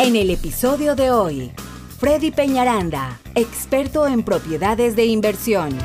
En el episodio de hoy, Freddy Peñaranda, experto en propiedades de inversión.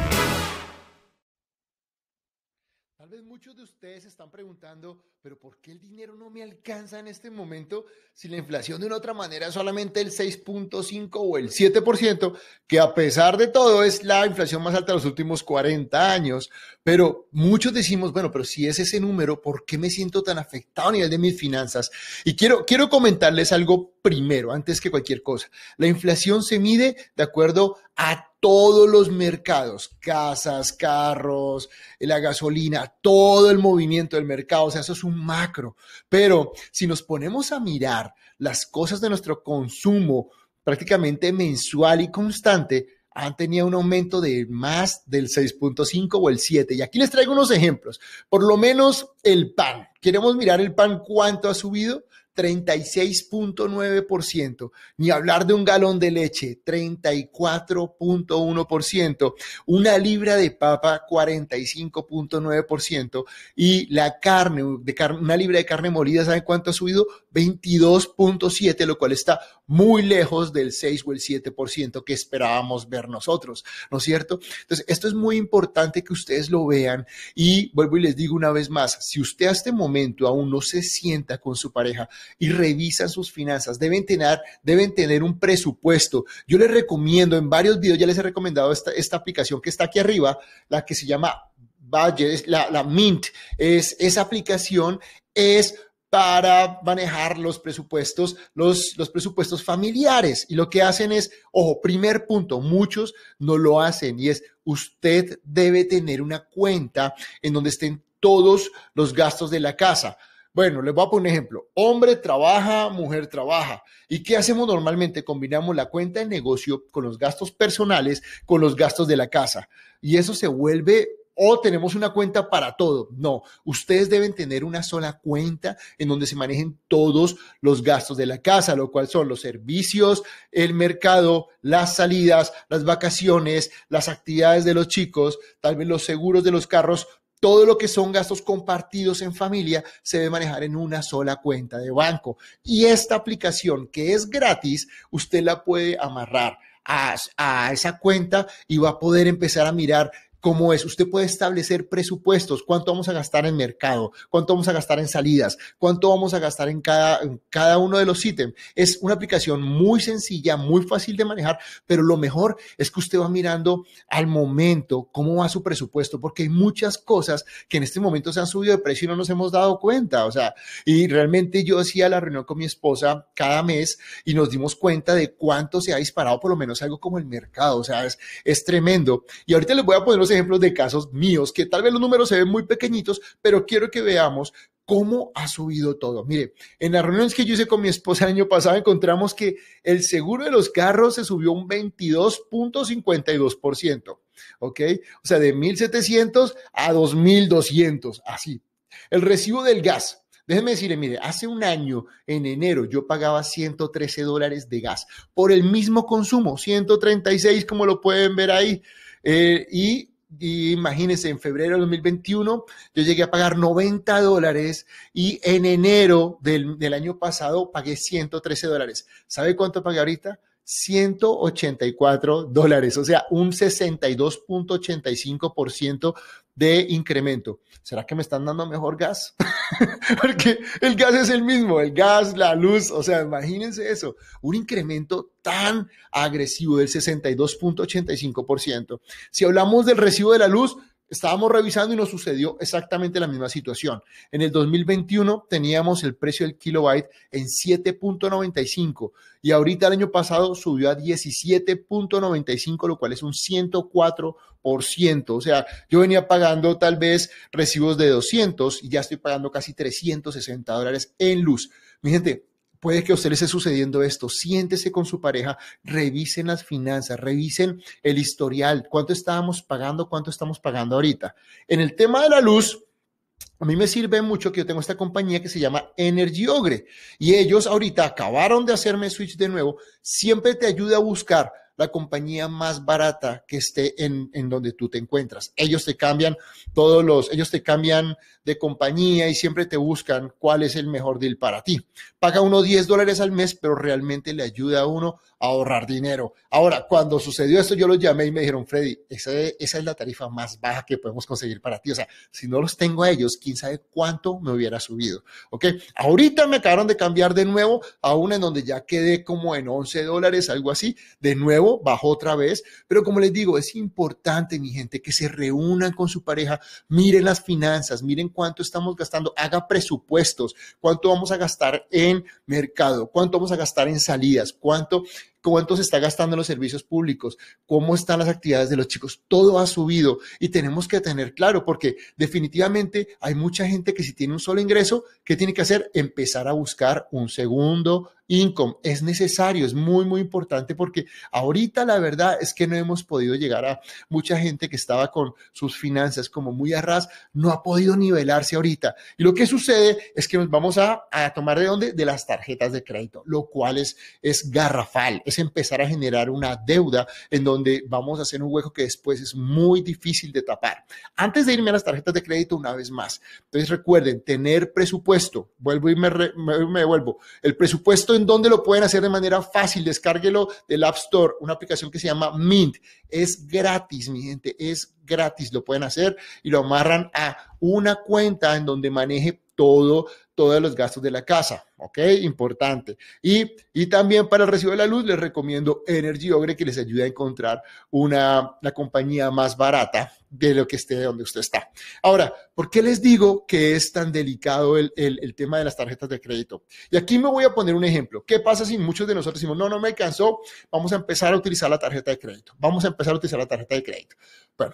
Muchos de ustedes están preguntando, pero ¿por qué el dinero no me alcanza en este momento si la inflación de una otra manera es solamente el 6.5 o el 7%, que a pesar de todo es la inflación más alta de los últimos 40 años? Pero muchos decimos, bueno, pero si es ese número, ¿por qué me siento tan afectado a nivel de mis finanzas? Y quiero, quiero comentarles algo primero, antes que cualquier cosa. La inflación se mide de acuerdo a todos los mercados, casas, carros, la gasolina, todo el movimiento del mercado, o sea, eso es un macro. Pero si nos ponemos a mirar las cosas de nuestro consumo prácticamente mensual y constante, han tenido un aumento de más del 6.5 o el 7. Y aquí les traigo unos ejemplos. Por lo menos el pan. Queremos mirar el pan cuánto ha subido. 36.9%, ni hablar de un galón de leche, 34.1%, una libra de papa, 45.9%, y la carne, de una libra de carne molida, ¿saben cuánto ha subido? 22.7%, lo cual está muy lejos del 6 o el 7% que esperábamos ver nosotros, ¿no es cierto? Entonces, esto es muy importante que ustedes lo vean y vuelvo y les digo una vez más, si usted a este momento aún no se sienta con su pareja, y revisan sus finanzas. Deben tener, deben tener un presupuesto. Yo les recomiendo, en varios videos ya les he recomendado esta, esta aplicación que está aquí arriba, la que se llama Budget, la, la Mint. Es, esa aplicación es para manejar los presupuestos, los, los, presupuestos familiares. Y lo que hacen es, ojo, primer punto, muchos no lo hacen y es, usted debe tener una cuenta en donde estén todos los gastos de la casa. Bueno, les voy a poner un ejemplo. Hombre trabaja, mujer trabaja. ¿Y qué hacemos normalmente? Combinamos la cuenta de negocio con los gastos personales, con los gastos de la casa. Y eso se vuelve o tenemos una cuenta para todo. No, ustedes deben tener una sola cuenta en donde se manejen todos los gastos de la casa, lo cual son los servicios, el mercado, las salidas, las vacaciones, las actividades de los chicos, tal vez los seguros de los carros, todo lo que son gastos compartidos en familia se debe manejar en una sola cuenta de banco. Y esta aplicación que es gratis, usted la puede amarrar a, a, esa cuenta y va a poder empezar a mirar cómo es. Usted puede establecer presupuestos, cuánto vamos a gastar en mercado, cuánto vamos a gastar en salidas, cuánto vamos a gastar en cada, cada uno de los ítems. Es una aplicación muy sencilla, muy fácil de manejar, pero lo mejor es que usted va mirando al momento cómo va su presupuesto, porque hay muchas cosas que en este momento se han subido de precio y no nos hemos dado cuenta. O sea, y realmente yo hacía la reunión con mi esposa cada mes y nos dimos cuenta de cuánto se ha disparado por lo menos algo como el mercado. O sea, es, es tremendo. Y ahorita les voy a poner los ejemplos de casos míos, que tal vez los números se ven muy pequeñitos, pero quiero que veamos cómo ha subido todo. Mire, en las reuniones que yo hice con mi esposa el año pasado encontramos que el seguro de los carros se subió un 22.52%, ¿ok? O sea, de 1.700 a 2.200, así. El recibo del gas, Déjeme decirle, mire, hace un año, en enero, yo pagaba 113 dólares de gas por el mismo consumo, 136, como lo pueden ver ahí. Eh, y y imagínense, en febrero de 2021 yo llegué a pagar 90 dólares y en enero del, del año pasado pagué 113 dólares. ¿Sabe cuánto pagué ahorita? 184 dólares, o sea, un 62.85% de incremento. ¿Será que me están dando mejor gas? Porque el gas es el mismo, el gas, la luz, o sea, imagínense eso, un incremento tan agresivo del 62.85%. Si hablamos del recibo de la luz, estábamos revisando y nos sucedió exactamente la misma situación. En el 2021 teníamos el precio del kilobyte en 7.95 y ahorita el año pasado subió a 17.95, lo cual es un 104%. O sea, yo venía pagando tal vez recibos de 200 y ya estoy pagando casi 360 dólares en luz. Mi gente, puede que a usted le esté sucediendo esto. Siéntese con su pareja, revisen las finanzas, revisen el historial, cuánto estábamos pagando, cuánto estamos pagando ahorita. En el tema de la luz, a mí me sirve mucho que yo tengo esta compañía que se llama Energy Ogre y ellos ahorita acabaron de hacerme switch de nuevo. Siempre te ayuda a buscar la compañía más barata que esté en, en, donde tú te encuentras. Ellos te cambian todos los, ellos te cambian de compañía y siempre te buscan cuál es el mejor deal para ti. Paga uno 10 dólares al mes, pero realmente le ayuda a uno a ahorrar dinero. Ahora, cuando sucedió esto, yo los llamé y me dijeron, Freddy, esa, esa es la tarifa más baja que podemos conseguir para ti. O sea, si no los tengo a ellos, quién sabe cuánto me hubiera subido. Ok, ahorita me acabaron de cambiar de nuevo a una en donde ya quedé como en 11 dólares, algo así. De nuevo, bajó otra vez. Pero como les digo, es importante, mi gente, que se reúnan con su pareja, miren las finanzas, miren cuánto estamos gastando, haga presupuestos, cuánto vamos a gastar en mercado, cuánto vamos a gastar en salidas, cuánto cuánto se está gastando en los servicios públicos, cómo están las actividades de los chicos, todo ha subido y tenemos que tener claro porque definitivamente hay mucha gente que si tiene un solo ingreso, ¿qué tiene que hacer? Empezar a buscar un segundo income. Es necesario, es muy, muy importante porque ahorita la verdad es que no hemos podido llegar a mucha gente que estaba con sus finanzas como muy a ras, no ha podido nivelarse ahorita. Y lo que sucede es que nos vamos a, a tomar de dónde? De las tarjetas de crédito, lo cual es, es garrafal empezar a generar una deuda en donde vamos a hacer un hueco que después es muy difícil de tapar. Antes de irme a las tarjetas de crédito, una vez más. Entonces recuerden, tener presupuesto. Vuelvo y me, me, vuelvo. El presupuesto en donde lo pueden hacer de manera fácil. Descárguelo del App Store, una aplicación que se llama Mint. Es gratis, mi gente, es gratis. Lo pueden hacer y lo amarran a una cuenta en donde maneje todo todos los gastos de la casa, ¿ok? Importante. Y, y también para el recibo de la luz les recomiendo Energy Ogre que les ayude a encontrar una, la compañía más barata de lo que esté donde usted está. Ahora, ¿por qué les digo que es tan delicado el, el, el, tema de las tarjetas de crédito? Y aquí me voy a poner un ejemplo. ¿Qué pasa si muchos de nosotros decimos, no, no me alcanzó, vamos a empezar a utilizar la tarjeta de crédito? Vamos a empezar a utilizar la tarjeta de crédito. Bueno,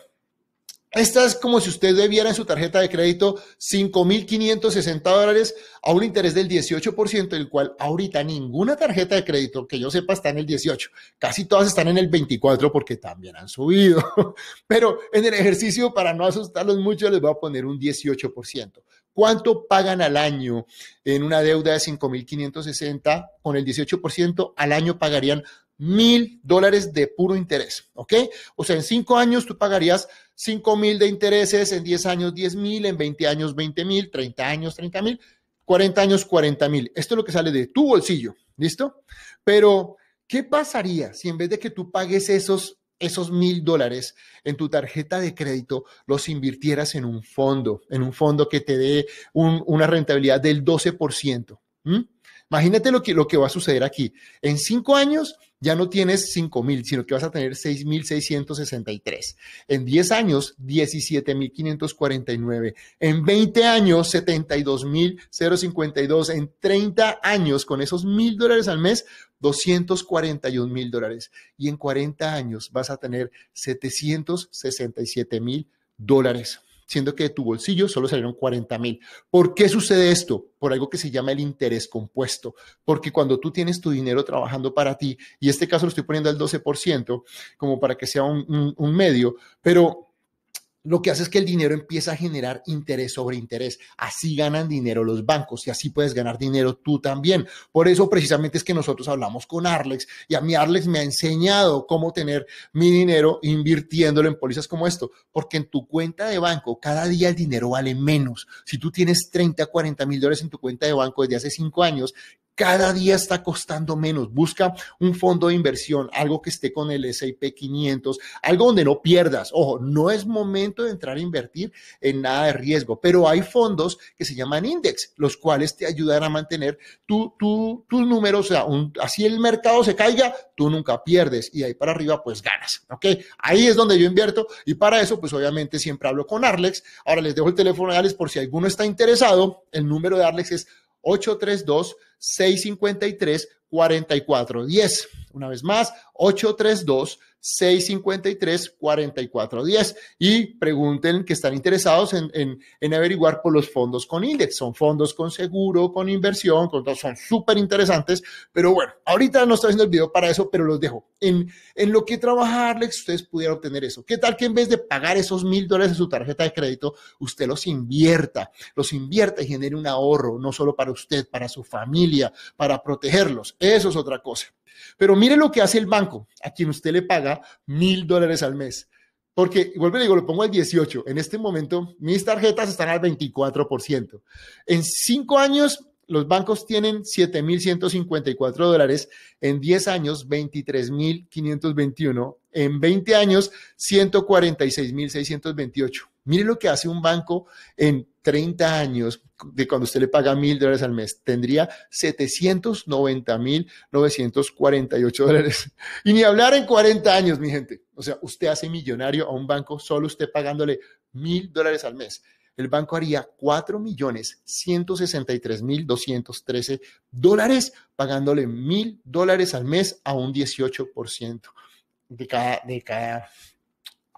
esta es como si usted debiera en su tarjeta de crédito 5.560 dólares a un interés del 18%, el cual ahorita ninguna tarjeta de crédito que yo sepa está en el 18. Casi todas están en el 24 porque también han subido. Pero en el ejercicio, para no asustarlos mucho, les voy a poner un 18%. ¿Cuánto pagan al año en una deuda de 5.560 con el 18%? Al año pagarían mil dólares de puro interés, ¿ok? O sea, en cinco años tú pagarías cinco mil de intereses, en diez años diez mil, en veinte años veinte mil, treinta años treinta mil, cuarenta años cuarenta mil. Esto es lo que sale de tu bolsillo, ¿listo? Pero, ¿qué pasaría si en vez de que tú pagues esos esos mil dólares en tu tarjeta de crédito los invirtieras en un fondo, en un fondo que te dé una rentabilidad del 12%. Imagínate lo que, lo que va a suceder aquí. En cinco años ya no tienes 5 mil, sino que vas a tener 6.663. En 10 años, 17.549. En 20 años, 72.052. En 30 años, con esos mil dólares al mes, 241 mil dólares. Y en 40 años vas a tener 767 mil dólares siendo que de tu bolsillo solo salieron 40 mil. ¿Por qué sucede esto? Por algo que se llama el interés compuesto. Porque cuando tú tienes tu dinero trabajando para ti, y este caso lo estoy poniendo al 12%, como para que sea un, un, un medio, pero lo que hace es que el dinero empieza a generar interés sobre interés. Así ganan dinero los bancos y así puedes ganar dinero tú también. Por eso precisamente es que nosotros hablamos con Arlex y a mí Arlex me ha enseñado cómo tener mi dinero invirtiéndolo en pólizas como esto, porque en tu cuenta de banco cada día el dinero vale menos. Si tú tienes 30, 40 mil dólares en tu cuenta de banco desde hace cinco años, cada día está costando menos. Busca un fondo de inversión, algo que esté con el S&P 500, algo donde no pierdas. Ojo, no es momento de entrar a invertir en nada de riesgo, pero hay fondos que se llaman index, los cuales te ayudan a mantener tu, tu, tus números. O sea, así el mercado se caiga, tú nunca pierdes y ahí para arriba pues ganas. ¿Ok? Ahí es donde yo invierto y para eso pues obviamente siempre hablo con Arlex. Ahora les dejo el teléfono de Arlex por si alguno está interesado. El número de Arlex es 832 653 4410. Una vez más, 832 653-4410 y pregunten que están interesados en, en, en, averiguar por los fondos con index. Son fondos con seguro, con inversión, con son súper interesantes, pero bueno, ahorita no estoy haciendo el video para eso, pero los dejo. En, en lo que trabajarles, ustedes pudieran obtener eso. ¿Qué tal que en vez de pagar esos mil dólares de su tarjeta de crédito, usted los invierta, los invierta y genere un ahorro, no solo para usted, para su familia, para protegerlos? Eso es otra cosa. Pero mire lo que hace el banco, a quien usted le paga mil dólares al mes. Porque, vuelvo a digo, lo pongo al 18. En este momento, mis tarjetas están al 24%. En cinco años, los bancos tienen 7.154 dólares, en 10 años 23.521, en 20 años 146.628. Mire lo que hace un banco en 30 años de cuando usted le paga mil dólares al mes. Tendría 790.948 dólares. Y ni hablar en 40 años, mi gente. O sea, usted hace millonario a un banco solo usted pagándole mil dólares al mes el banco haría 4 millones 163 mil 213 dólares pagándole mil dólares al mes a un 18% de cada, de cada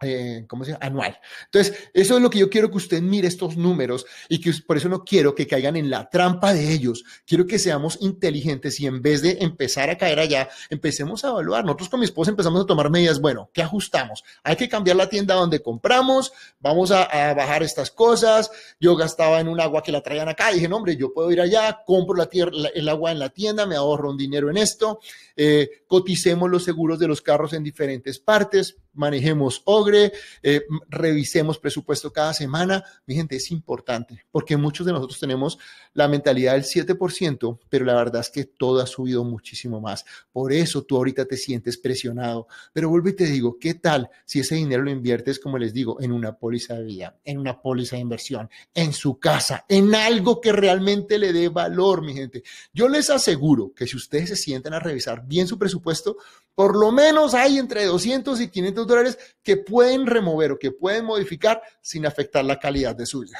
eh, ¿cómo se llama? Anual. Entonces, eso es lo que yo quiero que usted mire estos números y que por eso no quiero que caigan en la trampa de ellos. Quiero que seamos inteligentes y en vez de empezar a caer allá, empecemos a evaluar. Nosotros con mi esposa empezamos a tomar medidas. Bueno, ¿qué ajustamos? Hay que cambiar la tienda donde compramos, vamos a, bajar estas cosas. Yo gastaba en un agua que la traían acá. Dije, no, hombre, yo puedo ir allá, compro la tierra, el agua en la tienda, me ahorro un dinero en esto. Eh, coticemos los seguros de los carros en diferentes partes manejemos OGRE, eh, revisemos presupuesto cada semana. Mi gente, es importante porque muchos de nosotros tenemos la mentalidad del 7%, pero la verdad es que todo ha subido muchísimo más. Por eso tú ahorita te sientes presionado. Pero vuelvo y te digo, ¿qué tal si ese dinero lo inviertes, como les digo, en una póliza de vida, en una póliza de inversión, en su casa, en algo que realmente le dé valor, mi gente? Yo les aseguro que si ustedes se sienten a revisar bien su presupuesto, por lo menos hay entre 200 y 500 dólares que pueden remover o que pueden modificar sin afectar la calidad de su vida.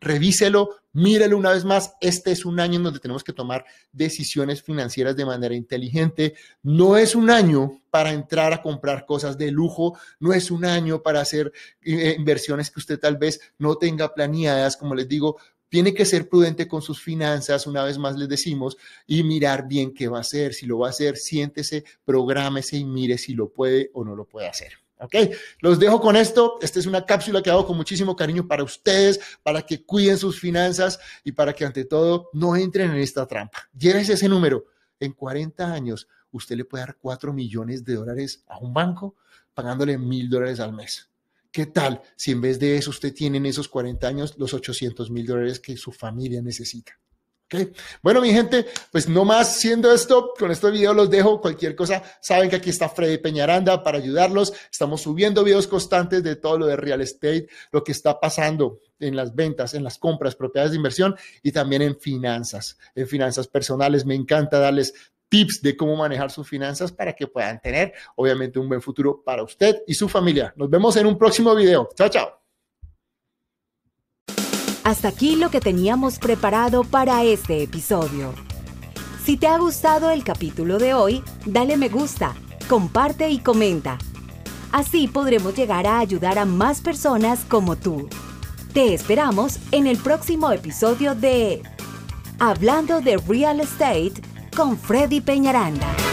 Revíselo, mírelo una vez más. Este es un año en donde tenemos que tomar decisiones financieras de manera inteligente. No es un año para entrar a comprar cosas de lujo, no es un año para hacer eh, inversiones que usted tal vez no tenga planeadas. Como les digo, tiene que ser prudente con sus finanzas, una vez más les decimos, y mirar bien qué va a hacer. Si lo va a hacer, siéntese, prográmese y mire si lo puede o no lo puede hacer. ¿Ok? Los dejo con esto. Esta es una cápsula que hago con muchísimo cariño para ustedes, para que cuiden sus finanzas y para que ante todo no entren en esta trampa. Llévese ese número. En 40 años, usted le puede dar 4 millones de dólares a un banco pagándole mil dólares al mes. ¿Qué tal si en vez de eso usted tiene en esos 40 años los 800 mil dólares que su familia necesita? ¿Okay? Bueno, mi gente, pues no más siendo esto, con este video los dejo. Cualquier cosa, saben que aquí está Freddy Peñaranda para ayudarlos. Estamos subiendo videos constantes de todo lo de real estate, lo que está pasando en las ventas, en las compras, propiedades de inversión y también en finanzas, en finanzas personales. Me encanta darles tips de cómo manejar sus finanzas para que puedan tener, obviamente, un buen futuro para usted y su familia. Nos vemos en un próximo video. Chao, chao. Hasta aquí lo que teníamos preparado para este episodio. Si te ha gustado el capítulo de hoy, dale me gusta, comparte y comenta. Así podremos llegar a ayudar a más personas como tú. Te esperamos en el próximo episodio de Hablando de Real Estate con Freddy Peñaranda.